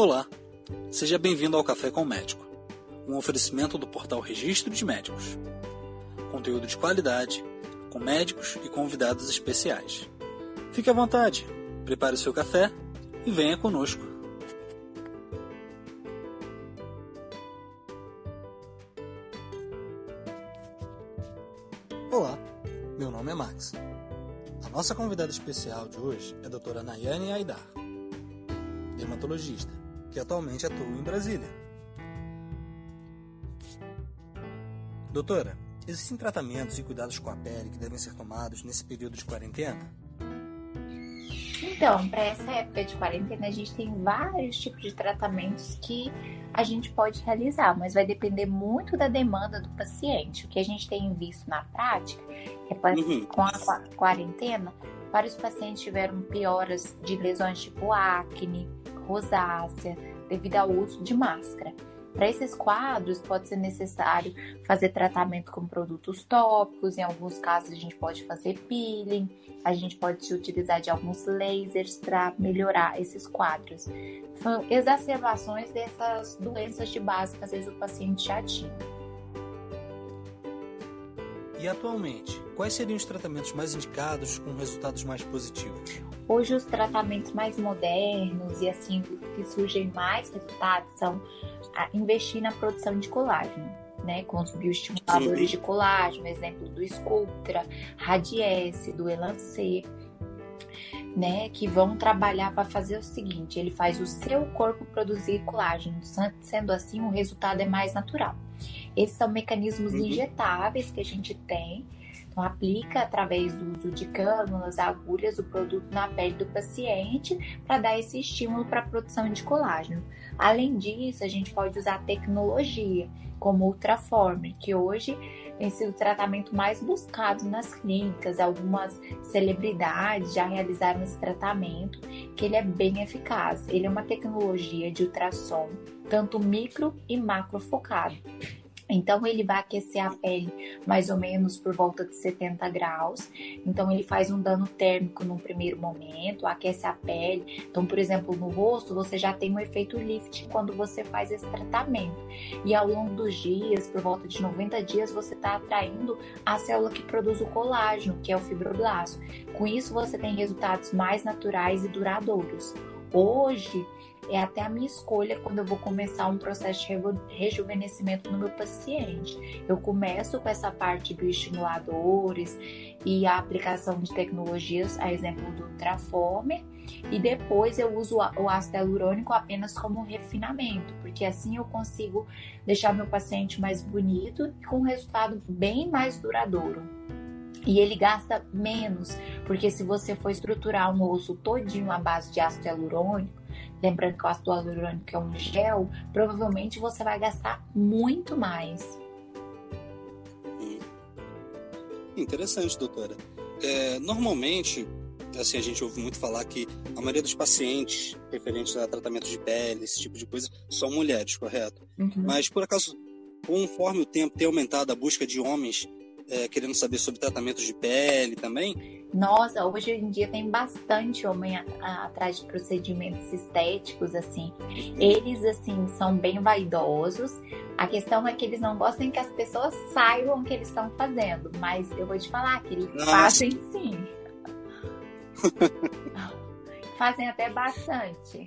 Olá, seja bem-vindo ao Café com o Médico, um oferecimento do portal Registro de Médicos. Conteúdo de qualidade, com médicos e convidados especiais. Fique à vontade, prepare o seu café e venha conosco. Olá, meu nome é Max. A nossa convidada especial de hoje é a doutora Nayane Aidar, dermatologista, que atualmente atua em Brasília. Doutora, existem tratamentos e cuidados com a pele que devem ser tomados nesse período de quarentena? Então, para essa época de quarentena, a gente tem vários tipos de tratamentos que a gente pode realizar, mas vai depender muito da demanda do paciente. O que a gente tem visto na prática é pra, uhum. com a quarentena, vários pacientes tiveram pioras de lesões tipo acne, rosácea, devido ao uso de máscara. Para esses quadros, pode ser necessário fazer tratamento com produtos tópicos, em alguns casos, a gente pode fazer peeling, a gente pode se utilizar de alguns lasers para melhorar esses quadros. São exacerbações dessas doenças de base que às vezes o paciente já tinha. E atualmente, quais seriam os tratamentos mais indicados com resultados mais positivos? Hoje os tratamentos mais modernos e assim que surgem mais resultados são investir na produção de colágeno, né? Com os bioestimuladores de colágeno, exemplo do Sculptra, Radiesse, do Elancê, né? Que vão trabalhar para fazer o seguinte: ele faz o seu corpo produzir colágeno, sendo assim o resultado é mais natural. Esses são mecanismos uhum. injetáveis que a gente tem. Então, aplica através do uso de cânulas, agulhas, o produto na pele do paciente para dar esse estímulo para a produção de colágeno. Além disso, a gente pode usar tecnologia, como Ultraformer, que hoje tem sido o tratamento mais buscado nas clínicas. Algumas celebridades já realizaram esse tratamento, que ele é bem eficaz. Ele é uma tecnologia de ultrassom, tanto micro e macro focado. Então ele vai aquecer a pele mais ou menos por volta de 70 graus. Então ele faz um dano térmico no primeiro momento, aquece a pele. Então, por exemplo, no rosto você já tem um efeito lift quando você faz esse tratamento. E ao longo dos dias, por volta de 90 dias, você está atraindo a célula que produz o colágeno, que é o fibroblasto. Com isso você tem resultados mais naturais e duradouros. Hoje é até a minha escolha quando eu vou começar um processo de rejuvenescimento no meu paciente. Eu começo com essa parte dos estimuladores e a aplicação de tecnologias, a exemplo do Ultraformer, e depois eu uso o ácido hialurônico apenas como refinamento, porque assim eu consigo deixar meu paciente mais bonito e com um resultado bem mais duradouro. E ele gasta menos, porque se você for estruturar um osso todinho à base de ácido hialurônico, lembrando que o ácido hialurônico é um gel, provavelmente você vai gastar muito mais. Hum. Interessante, doutora. É, normalmente, assim, a gente ouve muito falar que a maioria dos pacientes referentes a tratamento de pele, esse tipo de coisa, são mulheres, correto? Uhum. Mas, por acaso, conforme o tempo tem aumentado a busca de homens é, querendo saber sobre tratamentos de pele também? Nossa, hoje em dia tem bastante homem a, a, atrás de procedimentos estéticos, assim. Eles, assim, são bem vaidosos. A questão é que eles não gostam que as pessoas saibam o que eles estão fazendo. Mas eu vou te falar que eles Nossa. fazem sim. fazem até bastante.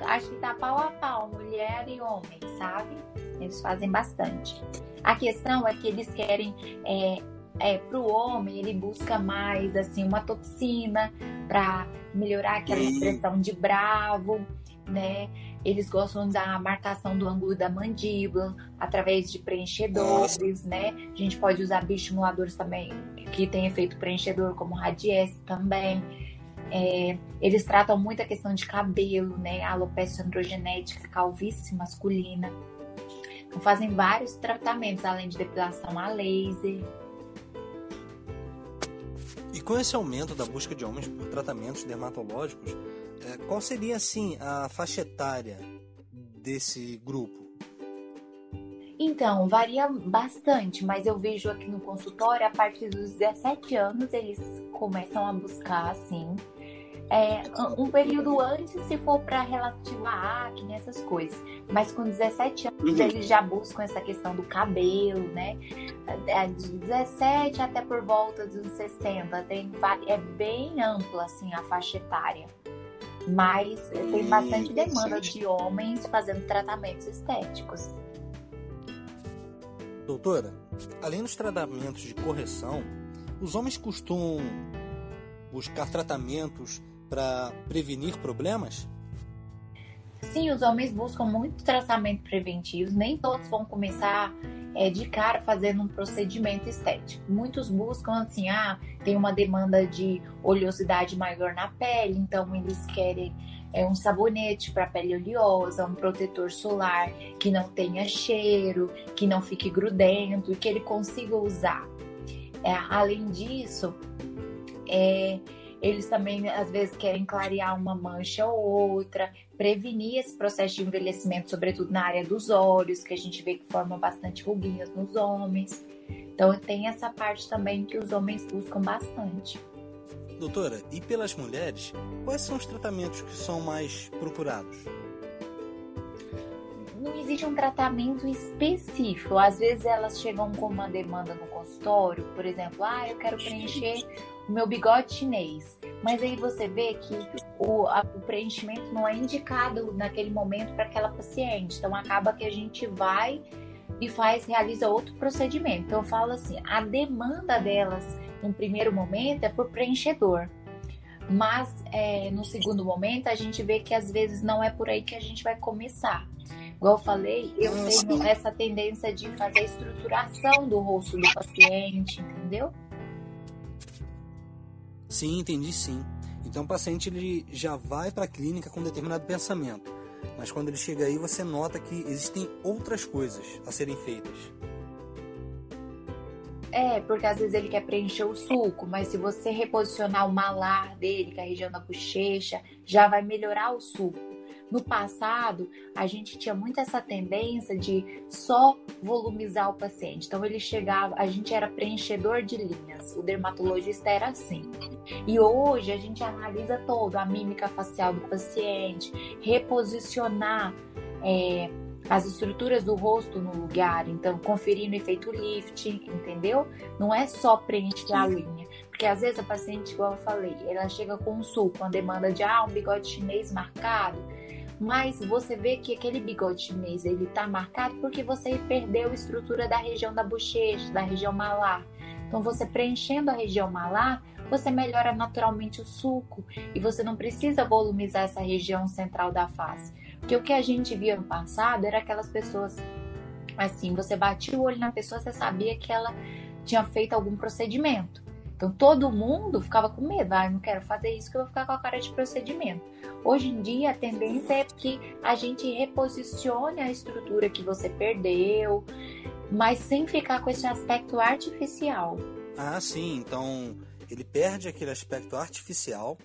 Acho que tá pau a pau, mulher e homem, sabe? Eles fazem bastante. A questão é que eles querem é, é, para o homem, ele busca mais assim uma toxina para melhorar aquela expressão de bravo, né? Eles gostam da marcação do ângulo da mandíbula através de preenchedores, né? A gente pode usar bioestimuladores também que tem efeito preenchedor, como radiesse também. É, eles tratam muito a questão de cabelo, né? Alopecia androgenética, calvície masculina. Então, fazem vários tratamentos, além de depilação a laser. Com esse aumento da busca de homens por tratamentos dermatológicos, é, qual seria assim a faixa etária desse grupo? Então, varia bastante, mas eu vejo aqui no consultório, a partir dos 17 anos, eles começam a buscar, assim, é, um período antes, se for para relativo a acne, essas coisas. Mas com 17 anos, uhum. eles já buscam essa questão do cabelo, né? É, de 17 até por volta dos 60. Tem, é bem ampla, assim, a faixa etária. Mas tem bastante demanda de homens fazendo tratamentos estéticos. Doutora, além dos tratamentos de correção, os homens costumam buscar tratamentos para prevenir problemas? Sim, os homens buscam muito tratamento preventivo. Nem todos vão começar é, de cara fazendo um procedimento estético. Muitos buscam assim, ah, tem uma demanda de oleosidade maior na pele, então eles querem é, um sabonete para pele oleosa, um protetor solar que não tenha cheiro, que não fique grudento e que ele consiga usar. É, além disso, é, eles também às vezes querem clarear uma mancha ou outra, prevenir esse processo de envelhecimento, sobretudo na área dos olhos, que a gente vê que forma bastante ruguinhas nos homens. Então tem essa parte também que os homens buscam bastante. Doutora, e pelas mulheres, quais são os tratamentos que são mais procurados? Não existe um tratamento específico. Às vezes elas chegam com uma demanda no consultório, por exemplo, ah, eu quero preencher o meu bigode chinês. Mas aí você vê que o, a, o preenchimento não é indicado naquele momento para aquela paciente. Então acaba que a gente vai e faz, realiza outro procedimento. Então eu falo assim, a demanda delas no primeiro momento é por preenchedor. Mas é, no segundo momento a gente vê que às vezes não é por aí que a gente vai começar. Igual eu falei, eu tenho essa tendência de fazer a estruturação do rosto do paciente, entendeu? Sim, entendi sim. Então o paciente ele já vai para a clínica com determinado pensamento, mas quando ele chega aí você nota que existem outras coisas a serem feitas. É, porque às vezes ele quer preencher o suco, mas se você reposicionar o malar dele, que é a região da bochecha, já vai melhorar o suco. No passado, a gente tinha muito essa tendência de só volumizar o paciente. Então ele chegava, a gente era preenchedor de linhas. O dermatologista era assim. E hoje a gente analisa todo a mímica facial do paciente, reposicionar é, as estruturas do rosto no lugar, então conferindo efeito lift, entendeu? Não é só preencher a linha, porque às vezes a paciente, igual eu falei, ela chega com um sul, com a demanda de ah, um bigode chinês marcado, mas você vê que aquele bigode chinês ele tá marcado porque você perdeu a estrutura da região da bochecha, da região malar. Então você preenchendo a região malar, você melhora naturalmente o suco e você não precisa volumizar essa região central da face. Porque o que a gente via no passado era aquelas pessoas assim, você batia o olho na pessoa, você sabia que ela tinha feito algum procedimento. Então todo mundo ficava com medo, ah, não quero fazer isso que eu vou ficar com a cara de procedimento. Hoje em dia a tendência é que a gente reposicione a estrutura que você perdeu, mas sem ficar com esse aspecto artificial. Ah, sim, então ele perde aquele aspecto artificial,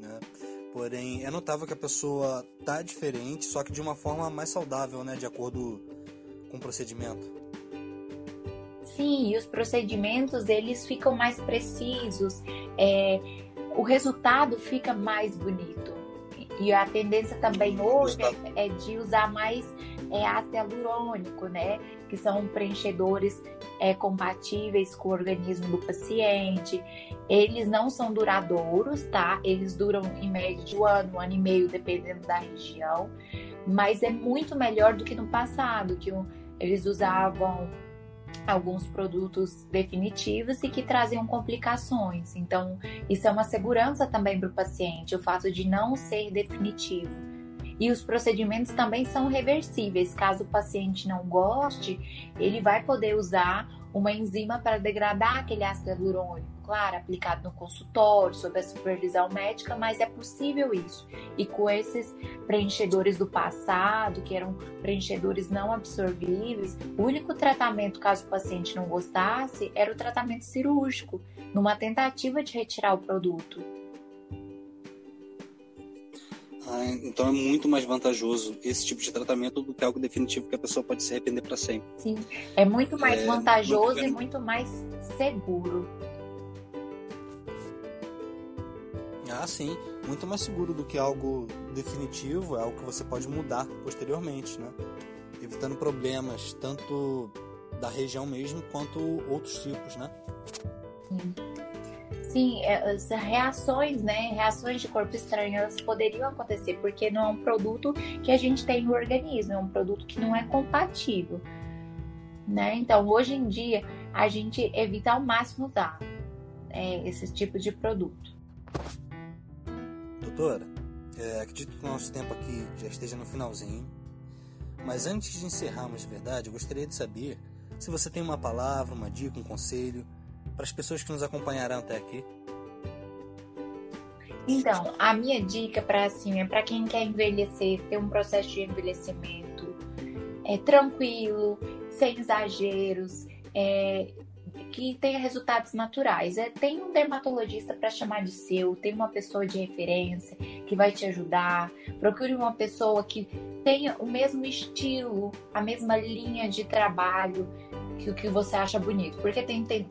né? Porém, é notável que a pessoa tá diferente, só que de uma forma mais saudável, né, de acordo com o procedimento. Sim, e os procedimentos eles ficam mais precisos, é, o resultado fica mais bonito. E a tendência também hoje é, é de usar mais é, ácido hialurônico, né? Que são preenchedores é, compatíveis com o organismo do paciente. Eles não são duradouros, tá? Eles duram em média de um ano, um ano e meio, dependendo da região. Mas é muito melhor do que no passado, que eles usavam alguns produtos definitivos e que traziam complicações. Então, isso é uma segurança também para o paciente, o fato de não ser definitivo. E os procedimentos também são reversíveis. Caso o paciente não goste, ele vai poder usar uma enzima para degradar aquele ácido hialurônico claro, aplicado no consultório, sob a supervisão médica, mas é possível isso. E com esses preenchedores do passado, que eram preenchedores não absorvíveis, o único tratamento, caso o paciente não gostasse, era o tratamento cirúrgico, numa tentativa de retirar o produto. Ah, então é muito mais vantajoso esse tipo de tratamento do que algo definitivo que a pessoa pode se arrepender para sempre. Sim, é muito mais é, vantajoso muito e muito mais seguro. Ah, sim. Muito mais seguro do que algo definitivo, é algo que você pode mudar posteriormente, né? Evitando problemas tanto da região mesmo quanto outros tipos, né? Sim. Sim, é, as reações, né? Reações de corpo estranho, elas poderiam acontecer, porque não é um produto que a gente tem no organismo, é um produto que não é compatível. Né? Então, hoje em dia, a gente evita ao máximo usar é, esses tipos de produto. Doutora, é, acredito que o nosso tempo aqui já esteja no finalzinho. Mas antes de encerrarmos de verdade, eu gostaria de saber se você tem uma palavra, uma dica, um conselho para as pessoas que nos acompanharão até aqui. Então, a minha dica para assim é para quem quer envelhecer, ter um processo de envelhecimento é tranquilo, sem exageros, é, que tenha resultados naturais. É, tem um dermatologista para chamar de seu, tem uma pessoa de referência que vai te ajudar. Procure uma pessoa que tenha o mesmo estilo, a mesma linha de trabalho que o que você acha bonito. Porque tem, tem,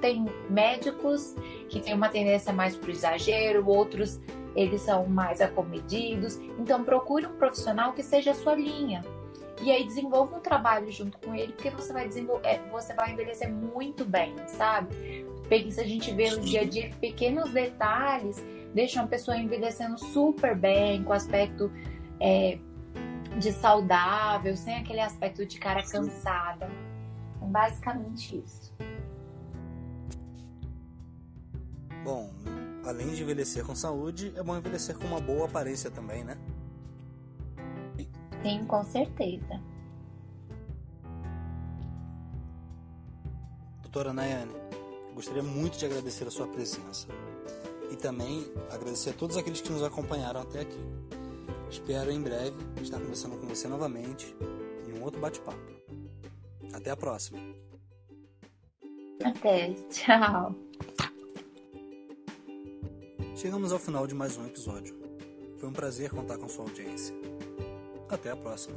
tem médicos que têm uma tendência mais para o exagero, outros eles são mais acomedidos. Então procure um profissional que seja a sua linha e aí desenvolva um trabalho junto com ele, porque você vai desenvolver, é, você vai envelhecer muito bem, sabe? Porque se a gente vê no dia a dia pequenos detalhes, deixam a pessoa envelhecendo super bem, com aspecto é, de saudável, sem aquele aspecto de cara cansada. É basicamente isso. Bom, além de envelhecer com saúde, é bom envelhecer com uma boa aparência também, né? Sim, com certeza. Doutora Nayane, gostaria muito de agradecer a sua presença e também agradecer a todos aqueles que nos acompanharam até aqui. Espero em breve estar conversando com você novamente em um outro bate-papo. Até a próxima. Até, tchau. Chegamos ao final de mais um episódio. Foi um prazer contar com sua audiência. Até a próxima.